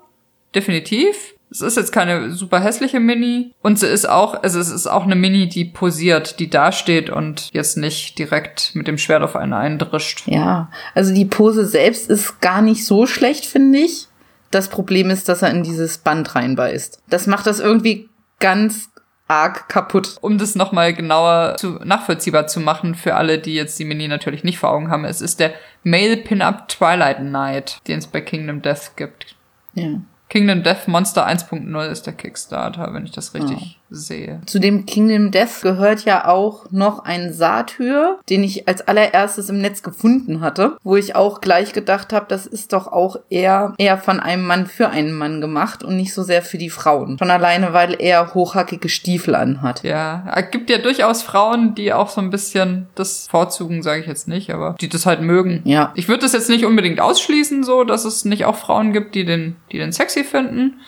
definitiv. Es ist jetzt keine super hässliche Mini und sie ist auch, also es ist auch eine Mini, die posiert, die dasteht und jetzt nicht direkt mit dem Schwert auf einen eindrischt. Ja, also die Pose selbst ist gar nicht so schlecht, finde ich. Das Problem ist, dass er in dieses Band reinbeißt. Das macht das irgendwie ganz arg kaputt. Um das nochmal genauer zu, nachvollziehbar zu machen für alle, die jetzt die Mini natürlich nicht vor Augen haben, es ist der Male Pin-Up Twilight Night, den es bei Kingdom Death gibt. Ja. Kingdom Death Monster 1.0 ist der Kickstarter, wenn ich das richtig sehe. Zu dem Kingdom Death gehört ja auch noch ein Satyr, den ich als allererstes im Netz gefunden hatte, wo ich auch gleich gedacht habe, das ist doch auch eher, eher von einem Mann für einen Mann gemacht und nicht so sehr für die Frauen. Schon alleine, weil er hochhackige Stiefel anhat. Ja, es gibt ja durchaus Frauen, die auch so ein bisschen das vorzugen, sage ich jetzt nicht, aber die das halt mögen. Ja. Ich würde das jetzt nicht unbedingt ausschließen, so, dass es nicht auch Frauen gibt, die den, die den sexy finden.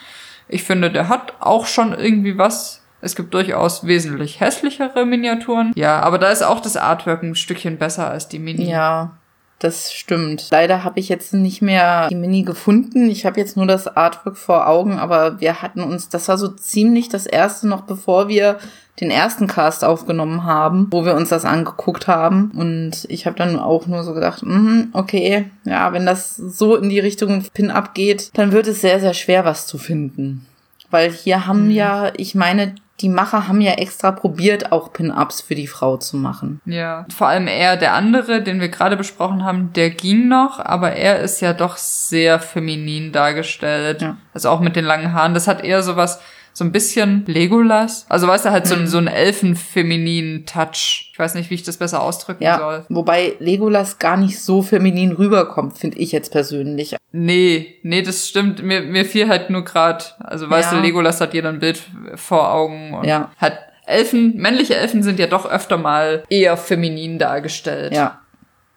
Ich finde, der hat auch schon irgendwie was es gibt durchaus wesentlich hässlichere Miniaturen. Ja, aber da ist auch das Artwork ein Stückchen besser als die Mini. Ja, das stimmt. Leider habe ich jetzt nicht mehr die Mini gefunden. Ich habe jetzt nur das Artwork vor Augen, aber wir hatten uns, das war so ziemlich das erste noch, bevor wir den ersten Cast aufgenommen haben, wo wir uns das angeguckt haben. Und ich habe dann auch nur so gedacht, mm, okay, ja, wenn das so in die Richtung Pin-Up geht, dann wird es sehr, sehr schwer, was zu finden. Weil hier haben mhm. ja, ich meine, die Macher haben ja extra probiert, auch Pin-Ups für die Frau zu machen. Ja, vor allem er, der andere, den wir gerade besprochen haben, der ging noch, aber er ist ja doch sehr feminin dargestellt. Ja. Also auch mit den langen Haaren. Das hat eher sowas, so ein bisschen Legolas. Also weißt du, halt so, mhm. so einen elfenfemininen Touch. Ich weiß nicht, wie ich das besser ausdrücken ja, soll. Wobei Legolas gar nicht so feminin rüberkommt, finde ich jetzt persönlich. Nee, nee, das stimmt. Mir, mir fiel halt nur gerade, also weißt ja. du, Legolas hat jeder ein Bild vor Augen und ja. hat Elfen, männliche Elfen sind ja doch öfter mal eher feminin dargestellt. Ja.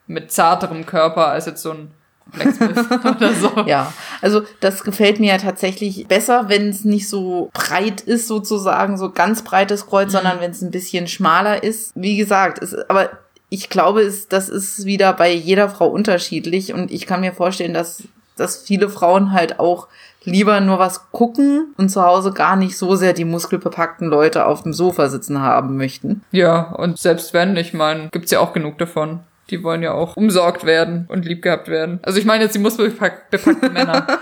Mit zarterem Körper als jetzt so ein Blacksmith <laughs> oder so. Ja, also das gefällt mir ja tatsächlich besser, wenn es nicht so breit ist, sozusagen, so ganz breites Kreuz, mhm. sondern wenn es ein bisschen schmaler ist. Wie gesagt, es, aber ich glaube, es, das ist wieder bei jeder Frau unterschiedlich und ich kann mir vorstellen, dass, dass viele Frauen halt auch lieber nur was gucken und zu Hause gar nicht so sehr die muskelbepackten Leute auf dem Sofa sitzen haben möchten. Ja, und selbst wenn, ich meine, gibt's ja auch genug davon. Die wollen ja auch umsorgt werden und lieb gehabt werden. Also ich meine jetzt die muskelbepackten Männer. <laughs>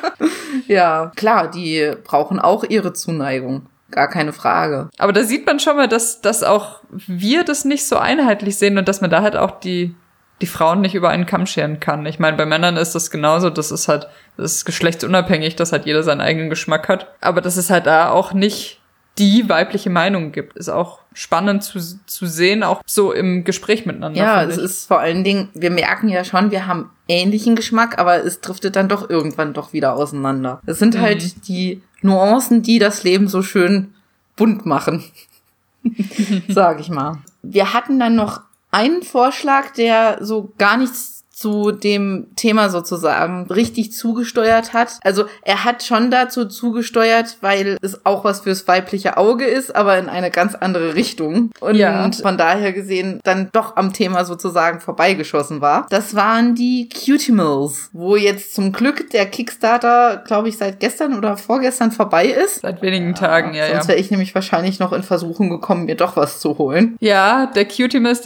Ja, klar, die brauchen auch ihre Zuneigung. Gar keine Frage. Aber da sieht man schon mal, dass, dass auch wir das nicht so einheitlich sehen und dass man da halt auch die, die Frauen nicht über einen Kamm scheren kann. Ich meine, bei Männern ist das genauso. Das ist halt, das ist geschlechtsunabhängig, dass halt jeder seinen eigenen Geschmack hat. Aber das ist halt da auch nicht die weibliche Meinung gibt. Ist auch spannend zu, zu sehen, auch so im Gespräch miteinander. Ja, es ist vor allen Dingen, wir merken ja schon, wir haben ähnlichen Geschmack, aber es driftet dann doch irgendwann doch wieder auseinander. Es sind halt mhm. halt die Nuancen, die das Leben so schön bunt machen. <laughs> Sag ich mal. Wir hatten dann noch einen Vorschlag, der so gar nichts zu dem Thema sozusagen richtig zugesteuert hat. Also er hat schon dazu zugesteuert, weil es auch was fürs weibliche Auge ist, aber in eine ganz andere Richtung. Und ja. von daher gesehen dann doch am Thema sozusagen vorbeigeschossen war. Das waren die Cutimals, wo jetzt zum Glück der Kickstarter, glaube ich, seit gestern oder vorgestern vorbei ist. Seit wenigen Tagen, ja, ja. Sonst wäre ich nämlich wahrscheinlich noch in Versuchung gekommen, mir doch was zu holen. Ja, der Cutimals,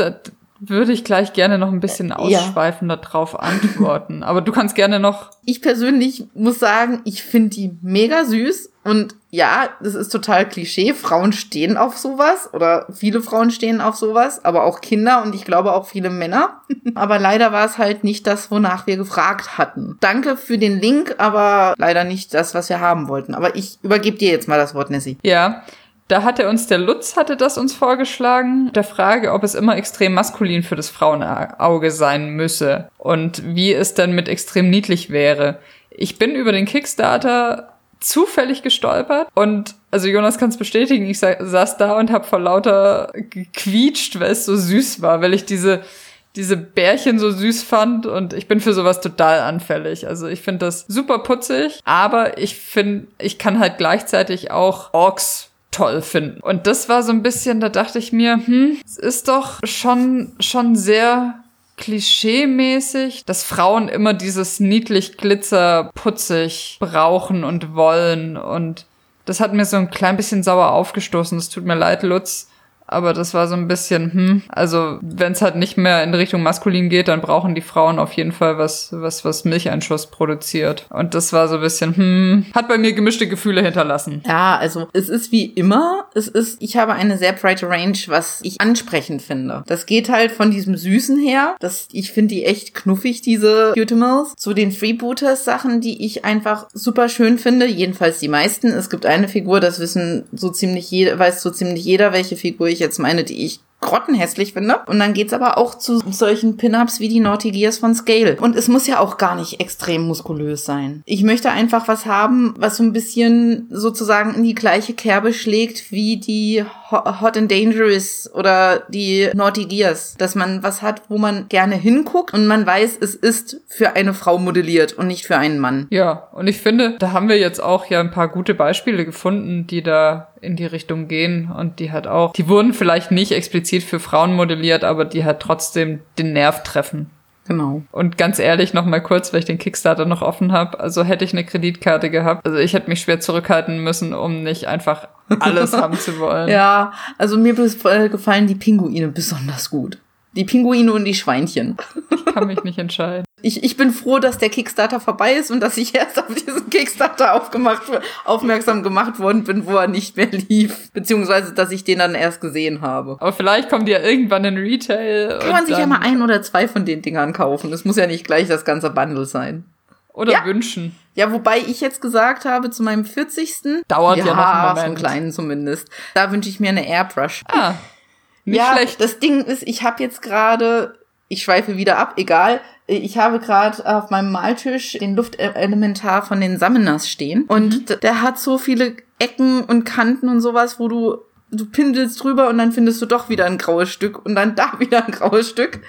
würde ich gleich gerne noch ein bisschen ausschweifender ja. drauf <laughs> antworten. Aber du kannst gerne noch. Ich persönlich muss sagen, ich finde die mega süß. Und ja, das ist total Klischee. Frauen stehen auf sowas oder viele Frauen stehen auf sowas, aber auch Kinder und ich glaube auch viele Männer. <laughs> aber leider war es halt nicht das, wonach wir gefragt hatten. Danke für den Link, aber leider nicht das, was wir haben wollten. Aber ich übergebe dir jetzt mal das Wort, Nessie. Ja, da hatte uns der Lutz, hatte das uns vorgeschlagen, der Frage, ob es immer extrem maskulin für das Frauenauge sein müsse und wie es dann mit extrem niedlich wäre. Ich bin über den Kickstarter zufällig gestolpert und also Jonas kann es bestätigen, ich sa saß da und habe vor lauter gequietscht, weil es so süß war, weil ich diese diese Bärchen so süß fand und ich bin für sowas total anfällig. Also ich finde das super putzig, aber ich finde, ich kann halt gleichzeitig auch Orks toll finden. Und das war so ein bisschen, da dachte ich mir, hm, es ist doch schon, schon sehr klischee-mäßig, dass Frauen immer dieses niedlich glitzer putzig brauchen und wollen und das hat mir so ein klein bisschen sauer aufgestoßen. Es tut mir leid, Lutz. Aber das war so ein bisschen, hm, also wenn es halt nicht mehr in Richtung maskulin geht, dann brauchen die Frauen auf jeden Fall was, was, was Milcheinschuss produziert. Und das war so ein bisschen, hm, hat bei mir gemischte Gefühle hinterlassen. Ja, also es ist wie immer, es ist, ich habe eine sehr breite Range, was ich ansprechend finde. Das geht halt von diesem Süßen her, das, ich finde die echt knuffig, diese Cutimals, zu den Freebooters Sachen, die ich einfach super schön finde, jedenfalls die meisten. Es gibt eine Figur, das wissen so ziemlich jeder, weiß so ziemlich jeder, welche Figur ich jetzt meine, die ich grottenhässlich finde. Und dann geht's aber auch zu solchen Pin-Ups wie die Naughty Gears von Scale. Und es muss ja auch gar nicht extrem muskulös sein. Ich möchte einfach was haben, was so ein bisschen sozusagen in die gleiche Kerbe schlägt wie die Hot and Dangerous oder die Naughty Gears. Dass man was hat, wo man gerne hinguckt und man weiß, es ist für eine Frau modelliert und nicht für einen Mann. Ja, und ich finde, da haben wir jetzt auch ja ein paar gute Beispiele gefunden, die da in die Richtung gehen und die hat auch, die wurden vielleicht nicht explizit für Frauen modelliert, aber die hat trotzdem den Nerv treffen. Genau. Und ganz ehrlich noch mal kurz, weil ich den Kickstarter noch offen habe, also hätte ich eine Kreditkarte gehabt, also ich hätte mich schwer zurückhalten müssen, um nicht einfach alles <laughs> haben zu wollen. Ja, also mir gefallen die Pinguine besonders gut. Die Pinguine und die Schweinchen. Ich kann mich nicht entscheiden. Ich, ich bin froh, dass der Kickstarter vorbei ist und dass ich erst auf diesen Kickstarter aufgemacht, aufmerksam gemacht worden bin, wo er nicht mehr lief. Beziehungsweise, dass ich den dann erst gesehen habe. Aber vielleicht kommt ja irgendwann in Retail. Kann man sich ja mal ein oder zwei von den Dingern kaufen. Es muss ja nicht gleich das ganze Bundle sein. Oder ja. wünschen. Ja, wobei ich jetzt gesagt habe, zu meinem 40. Dauert ja, ja noch einen Moment. so einen kleinen zumindest. Da wünsche ich mir eine Airbrush. Ah, nicht ja, schlecht. Das Ding ist, ich habe jetzt gerade, ich schweife wieder ab, egal. Ich habe gerade auf meinem Maltisch den Luftelementar von den Summoners stehen und mhm. der hat so viele Ecken und Kanten und sowas, wo du du pindelst drüber und dann findest du doch wieder ein graues Stück und dann da <laughs> wieder ein graues Stück.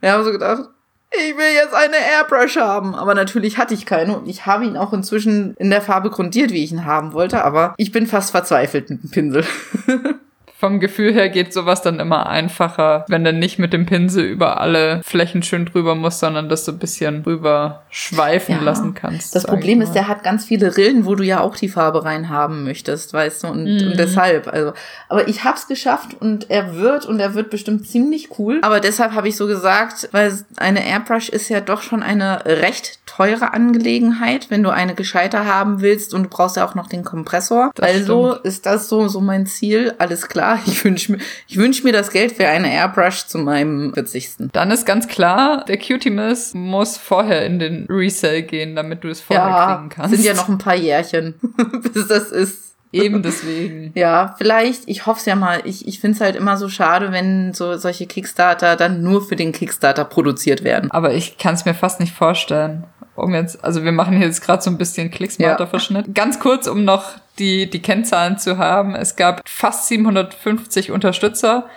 Wir haben so gedacht, ich will jetzt eine Airbrush haben. Aber natürlich hatte ich keine und ich habe ihn auch inzwischen in der Farbe grundiert, wie ich ihn haben wollte, aber ich bin fast verzweifelt mit dem Pinsel. <laughs> vom Gefühl her geht sowas dann immer einfacher, wenn du nicht mit dem Pinsel über alle Flächen schön drüber musst, sondern das so ein bisschen drüber schweifen ja, lassen kannst. Das Problem ist, der hat ganz viele Rillen, wo du ja auch die Farbe rein haben möchtest, weißt du, und, mhm. und deshalb, also, aber ich hab's geschafft und er wird und er wird bestimmt ziemlich cool, aber deshalb habe ich so gesagt, weil eine Airbrush ist ja doch schon eine recht teure Angelegenheit, wenn du eine gescheiter haben willst und du brauchst ja auch noch den Kompressor. Das also stimmt. ist das so, so mein Ziel, alles klar ich wünsche mir, ich wünsch mir das Geld für eine Airbrush zu meinem 40. Dann ist ganz klar, der Cutimus muss vorher in den Resell gehen, damit du es vorher ja, kriegen kannst. sind ja noch ein paar Jährchen, <laughs> bis das ist. Eben deswegen. <laughs> Ja, vielleicht, ich hoffe es ja mal. Ich, ich finde es halt immer so schade, wenn so solche Kickstarter dann nur für den Kickstarter produziert werden. Aber ich kann es mir fast nicht vorstellen um jetzt, also wir machen hier jetzt gerade so ein bisschen Klicksmarter-Verschnitt. Ja. Ganz kurz, um noch die, die Kennzahlen zu haben. Es gab fast 750 Unterstützer,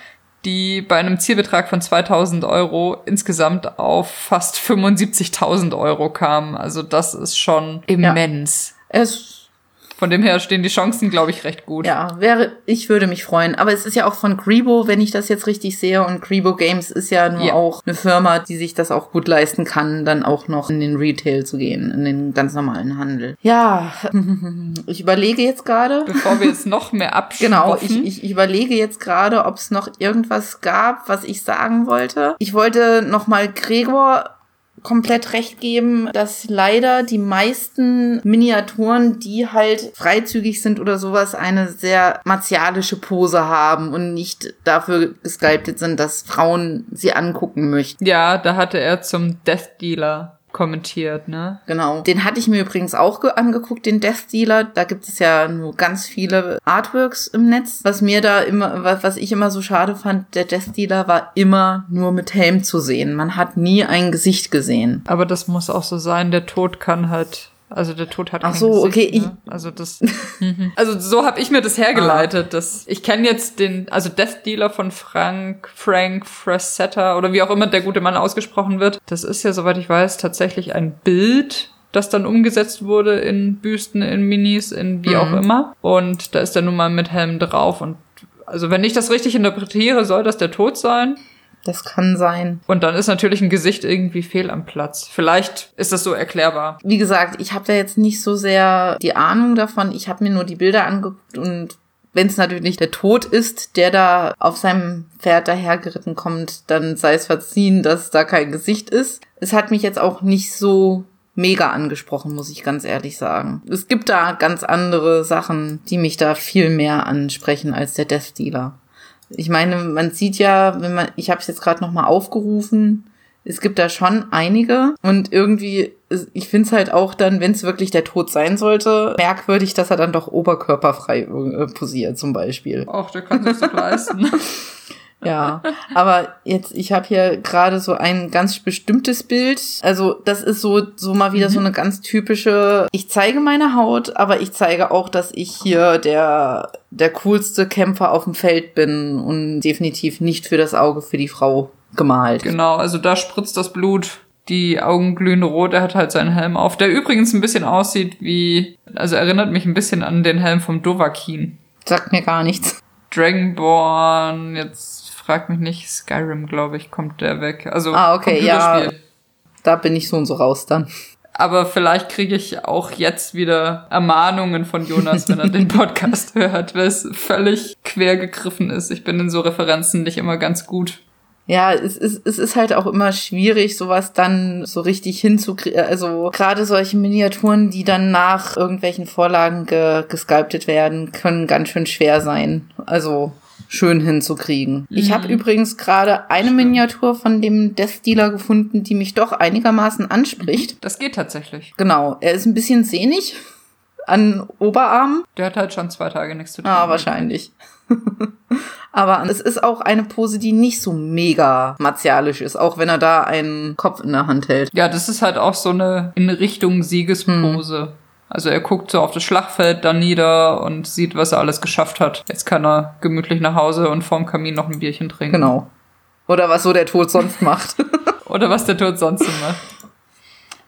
die bei einem Zielbetrag von 2000 Euro insgesamt auf fast 75.000 Euro kamen. Also das ist schon immens. Ja. Es von dem her stehen die Chancen, glaube ich, recht gut. Ja, wäre, ich würde mich freuen. Aber es ist ja auch von Grebo, wenn ich das jetzt richtig sehe. Und Grebo Games ist ja nur ja. auch eine Firma, die sich das auch gut leisten kann, dann auch noch in den Retail zu gehen, in den ganz normalen Handel. Ja, <laughs> ich überlege jetzt gerade. Bevor wir jetzt noch mehr abschweifen. Genau, ich, ich, überlege jetzt gerade, ob es noch irgendwas gab, was ich sagen wollte. Ich wollte noch mal Gregor komplett recht geben, dass leider die meisten Miniaturen, die halt freizügig sind oder sowas, eine sehr martialische Pose haben und nicht dafür gesculptet sind, dass Frauen sie angucken möchten. Ja, da hatte er zum Death Dealer kommentiert, ne? Genau. Den hatte ich mir übrigens auch angeguckt, den Death Dealer. Da gibt es ja nur ganz viele Artworks im Netz. Was mir da immer, was ich immer so schade fand, der Death Dealer war immer nur mit Helm zu sehen. Man hat nie ein Gesicht gesehen. Aber das muss auch so sein. Der Tod kann halt also der Tod hat Ach so, Gesicht, okay. Ne? Also das, <laughs> mhm. also so habe ich mir das hergeleitet. Ah. Dass ich kenne jetzt den, also Death Dealer von Frank, Frank Frasetta oder wie auch immer der gute Mann ausgesprochen wird. Das ist ja, soweit ich weiß, tatsächlich ein Bild, das dann umgesetzt wurde in Büsten, in Minis, in wie mhm. auch immer. Und da ist er nun mal mit Helm drauf. Und also wenn ich das richtig interpretiere, soll das der Tod sein. Das kann sein. Und dann ist natürlich ein Gesicht irgendwie fehl am Platz. Vielleicht ist das so erklärbar. Wie gesagt, ich habe da jetzt nicht so sehr die Ahnung davon. Ich habe mir nur die Bilder angeguckt und wenn es natürlich nicht der Tod ist, der da auf seinem Pferd dahergeritten kommt, dann sei es verziehen, dass da kein Gesicht ist. Es hat mich jetzt auch nicht so mega angesprochen, muss ich ganz ehrlich sagen. Es gibt da ganz andere Sachen, die mich da viel mehr ansprechen als der Death Dealer. Ich meine, man sieht ja, wenn man, ich habe es jetzt gerade noch mal aufgerufen, es gibt da schon einige und irgendwie, ich finde es halt auch dann, wenn es wirklich der Tod sein sollte, merkwürdig, dass er dann doch oberkörperfrei äh, posiert zum Beispiel. Ach, der kann sich doch leisten. <laughs> Ja, aber jetzt, ich habe hier gerade so ein ganz bestimmtes Bild. Also das ist so, so mal wieder mhm. so eine ganz typische, ich zeige meine Haut, aber ich zeige auch, dass ich hier der, der coolste Kämpfer auf dem Feld bin und definitiv nicht für das Auge für die Frau gemalt. Genau, also da spritzt das Blut. Die Augen glühen rot, er hat halt seinen Helm auf, der übrigens ein bisschen aussieht wie, also erinnert mich ein bisschen an den Helm vom Dovahkiin. Sagt mir gar nichts. Dragonborn, jetzt frag mich nicht, Skyrim, glaube ich, kommt der weg. Also ah, okay, ja. Da bin ich so und so raus dann. Aber vielleicht kriege ich auch jetzt wieder Ermahnungen von Jonas, wenn er den <laughs> Podcast hört, weil es völlig quer gegriffen ist. Ich bin in so Referenzen nicht immer ganz gut. Ja, es ist, es ist halt auch immer schwierig, sowas dann so richtig hinzukriegen. Also gerade solche Miniaturen, die dann nach irgendwelchen Vorlagen ge gesculptet werden, können ganz schön schwer sein. Also schön hinzukriegen. Mhm. Ich habe übrigens gerade eine Miniatur von dem Death Dealer gefunden, die mich doch einigermaßen anspricht. Das geht tatsächlich. Genau. Er ist ein bisschen sehnig an Oberarm. Der hat halt schon zwei Tage nichts zu tun. Ah, wahrscheinlich. <laughs> Aber es ist auch eine Pose, die nicht so mega martialisch ist, auch wenn er da einen Kopf in der Hand hält. Ja, das ist halt auch so eine in Richtung Siegespose. Hm. Also er guckt so auf das Schlachtfeld dann nieder und sieht, was er alles geschafft hat. Jetzt kann er gemütlich nach Hause und vorm Kamin noch ein Bierchen trinken. Genau. Oder was so der Tod sonst <laughs> macht. Oder was der Tod sonst macht.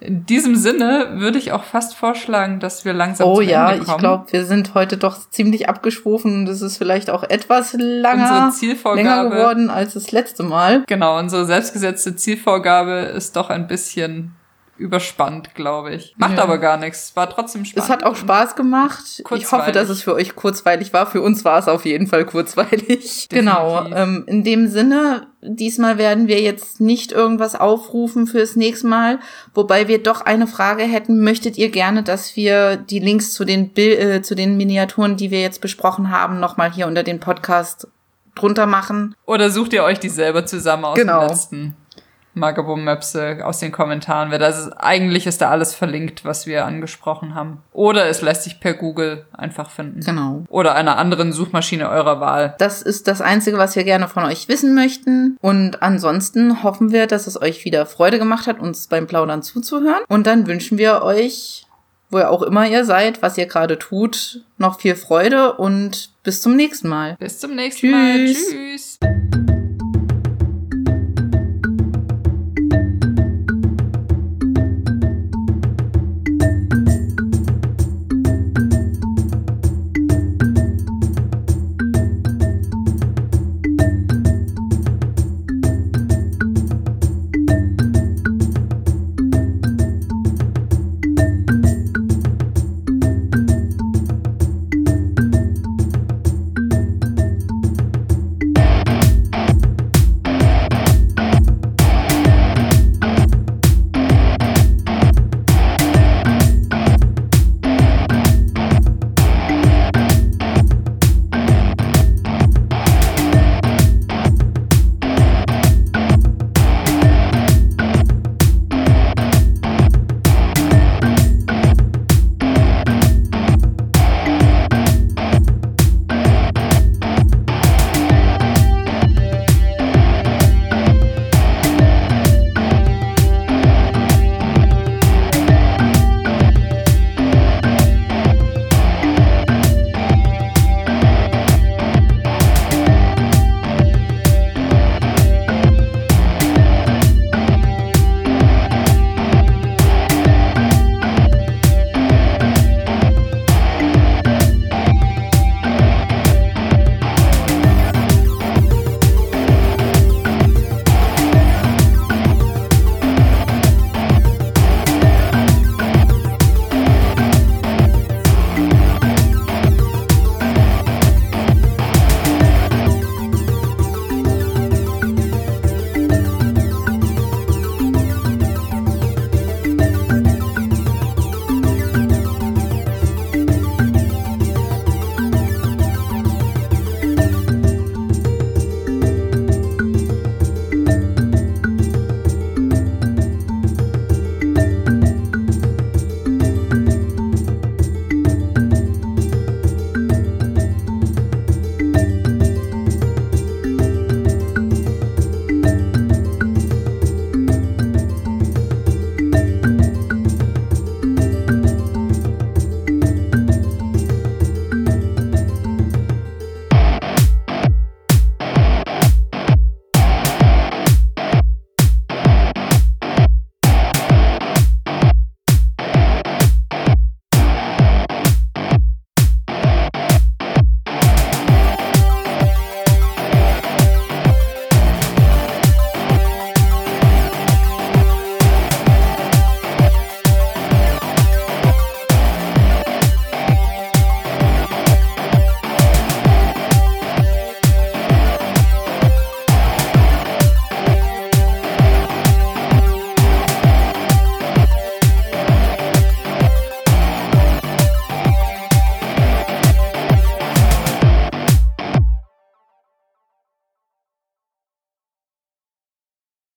In diesem Sinne würde ich auch fast vorschlagen, dass wir langsam oh, zum ja, Ende kommen. Oh ja, ich glaube, wir sind heute doch ziemlich abgeschwofen es ist vielleicht auch etwas langer, länger geworden als das letzte Mal. Genau, unsere selbstgesetzte Zielvorgabe ist doch ein bisschen überspannt, glaube ich. Macht ja. aber gar nichts. War trotzdem spannend. Es hat auch Spaß gemacht. Ich hoffe, dass es für euch kurzweilig war. Für uns war es auf jeden Fall kurzweilig. <laughs> Genau. Ähm, in dem Sinne, diesmal werden wir jetzt nicht irgendwas aufrufen fürs nächste Mal, wobei wir doch eine Frage hätten. Möchtet ihr gerne, dass wir die Links zu den Bil äh, zu den Miniaturen, die wir jetzt besprochen haben, nochmal hier unter den Podcast drunter machen? Oder sucht ihr euch die selber zusammen aus genau. dem letzten? Magabo-Möpse aus den Kommentaren, weil das ist, eigentlich ist da alles verlinkt, was wir angesprochen haben. Oder es lässt sich per Google einfach finden. Genau. Oder einer anderen Suchmaschine eurer Wahl. Das ist das Einzige, was wir gerne von euch wissen möchten. Und ansonsten hoffen wir, dass es euch wieder Freude gemacht hat, uns beim Plaudern zuzuhören. Und dann wünschen wir euch, wo ihr auch immer ihr seid, was ihr gerade tut, noch viel Freude und bis zum nächsten Mal. Bis zum nächsten Tschüss. Mal. Tschüss.